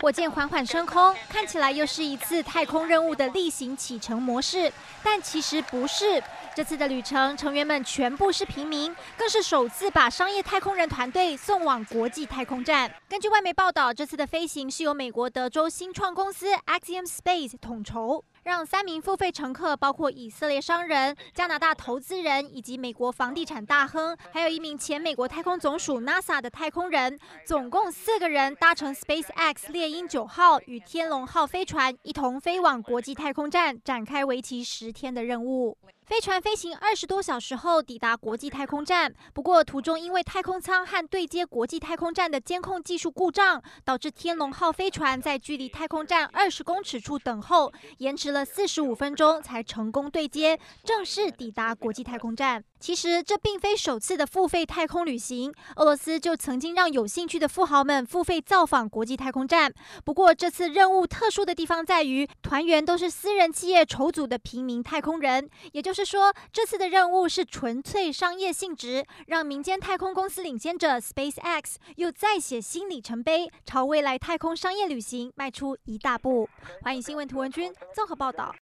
火箭缓缓升空，看起来又是一次太空任务的例行启程模式，但其实不是。这次的旅程，成员们全部是平民，更是首次把商业太空人团队送往国际太空站。根据外媒报道，这次的飞行是由美国德州新创公司 Axiom Space 统筹。让三名付费乘客，包括以色列商人、加拿大投资人以及美国房地产大亨，还有一名前美国太空总署 NASA 的太空人，总共四个人搭乘 SpaceX 猎鹰九号与天龙号飞船，一同飞往国际太空站，展开为期十天的任务。飞船飞行二十多小时后抵达国际太空站，不过途中因为太空舱和对接国际太空站的监控技术故障，导致天龙号飞船在距离太空站二十公尺处等候，延迟了四十五分钟才成功对接，正式抵达国际太空站。其实这并非首次的付费太空旅行，俄罗斯就曾经让有兴趣的富豪们付费造访国际太空站。不过这次任务特殊的地方在于，团员都是私人企业筹组的平民太空人，也就是是说，这次的任务是纯粹商业性质，让民间太空公司领先者 SpaceX 又再写新里程碑，朝未来太空商业旅行迈出一大步。欢迎新闻图文君综合报道。